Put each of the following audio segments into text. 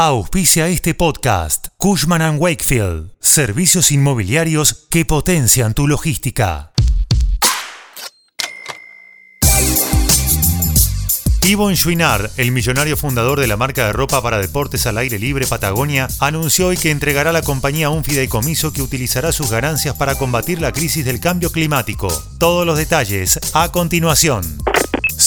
Auspicia este podcast Cushman ⁇ Wakefield, servicios inmobiliarios que potencian tu logística. Yvon Chouinard, el millonario fundador de la marca de ropa para deportes al aire libre Patagonia, anunció hoy que entregará a la compañía un fideicomiso que utilizará sus ganancias para combatir la crisis del cambio climático. Todos los detalles a continuación.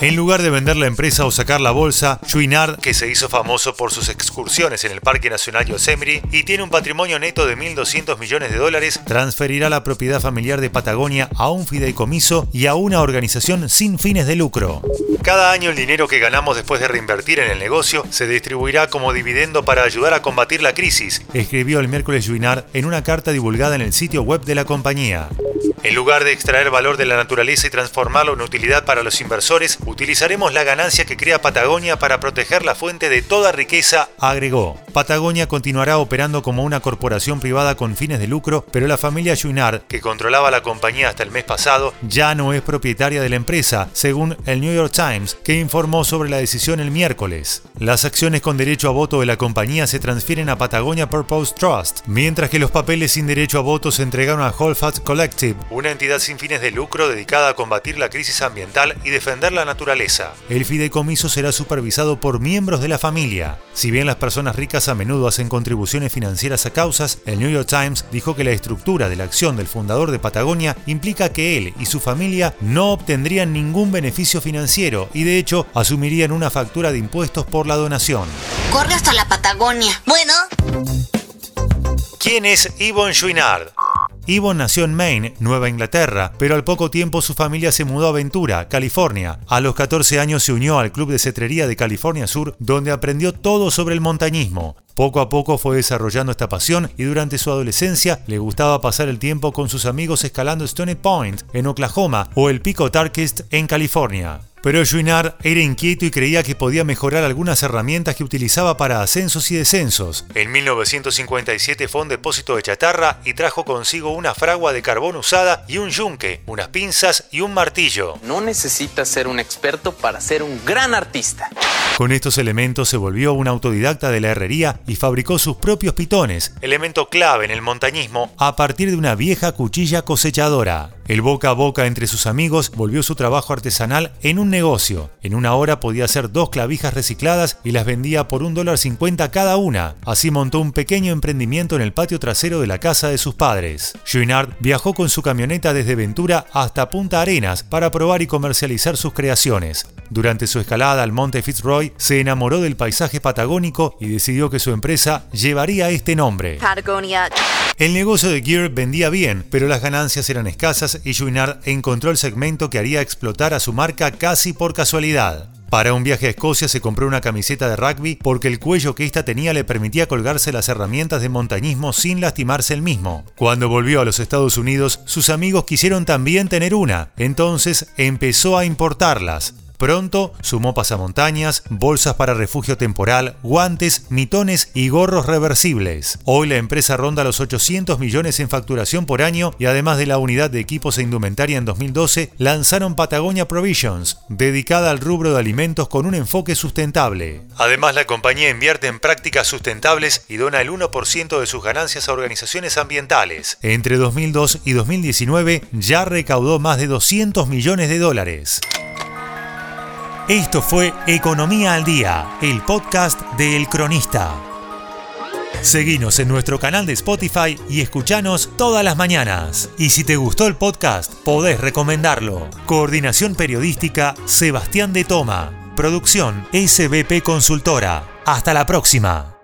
En lugar de vender la empresa o sacar la bolsa, Chouinard, que se hizo famoso por sus excursiones en el Parque Nacional Yosemite y tiene un patrimonio neto de 1.200 millones de dólares, transferirá la propiedad familiar de Patagonia a un fideicomiso y a una organización sin fines de lucro. Cada año el dinero que ganamos después de reinvertir en el negocio se distribuirá como dividendo para ayudar a combatir la crisis, escribió el miércoles Chouinard en una carta divulgada en el sitio web de la compañía. En lugar de extraer valor de la naturaleza y transformarlo en utilidad para los inversores, utilizaremos la ganancia que crea Patagonia para proteger la fuente de toda riqueza, agregó. Patagonia continuará operando como una corporación privada con fines de lucro, pero la familia Chouinard, que controlaba la compañía hasta el mes pasado, ya no es propietaria de la empresa, según el New York Times, que informó sobre la decisión el miércoles. Las acciones con derecho a voto de la compañía se transfieren a Patagonia Purpose Trust, mientras que los papeles sin derecho a voto se entregaron a Holfast Collective, una entidad sin fines de lucro dedicada a combatir la crisis ambiental y defender la naturaleza. El fideicomiso será supervisado por miembros de la familia. Si bien las personas ricas a menudo hacen contribuciones financieras a causas, el New York Times dijo que la estructura de la acción del fundador de Patagonia implica que él y su familia no obtendrían ningún beneficio financiero y de hecho asumirían una factura de impuestos por la donación. Corre hasta la Patagonia. Bueno. ¿Quién es Yvonne Chouinard? Yvonne nació en Maine, Nueva Inglaterra, pero al poco tiempo su familia se mudó a Ventura, California. A los 14 años se unió al Club de Cetrería de California Sur, donde aprendió todo sobre el montañismo. Poco a poco fue desarrollando esta pasión y durante su adolescencia le gustaba pasar el tiempo con sus amigos escalando Stony Point en Oklahoma o el Pico Tarkist en California. Pero Chouinard era inquieto y creía que podía mejorar algunas herramientas que utilizaba para ascensos y descensos. En 1957 fue a un depósito de chatarra y trajo consigo una fragua de carbón usada y un yunque, unas pinzas y un martillo. No necesitas ser un experto para ser un gran artista. Con estos elementos se volvió un autodidacta de la herrería y fabricó sus propios pitones, elemento clave en el montañismo, a partir de una vieja cuchilla cosechadora. El boca a boca entre sus amigos volvió su trabajo artesanal en un negocio. En una hora podía hacer dos clavijas recicladas y las vendía por un dólar cincuenta cada una. Así montó un pequeño emprendimiento en el patio trasero de la casa de sus padres. Chouinard viajó con su camioneta desde Ventura hasta Punta Arenas para probar y comercializar sus creaciones. Durante su escalada al monte Fitzroy, se enamoró del paisaje patagónico y decidió que su empresa llevaría este nombre. Patagonia. El negocio de Gear vendía bien, pero las ganancias eran escasas y Chouinard encontró el segmento que haría explotar a su marca casi por casualidad. Para un viaje a Escocia se compró una camiseta de rugby porque el cuello que ésta tenía le permitía colgarse las herramientas de montañismo sin lastimarse el mismo. Cuando volvió a los Estados Unidos, sus amigos quisieron también tener una, entonces empezó a importarlas. Pronto sumó pasamontañas, bolsas para refugio temporal, guantes, mitones y gorros reversibles. Hoy la empresa ronda los 800 millones en facturación por año y además de la unidad de equipos e indumentaria en 2012, lanzaron Patagonia Provisions, dedicada al rubro de alimentos con un enfoque sustentable. Además, la compañía invierte en prácticas sustentables y dona el 1% de sus ganancias a organizaciones ambientales. Entre 2002 y 2019 ya recaudó más de 200 millones de dólares. Esto fue Economía al Día, el podcast de El Cronista. Seguinos en nuestro canal de Spotify y escuchanos todas las mañanas. Y si te gustó el podcast, podés recomendarlo. Coordinación Periodística Sebastián de Toma. Producción SBP Consultora. Hasta la próxima.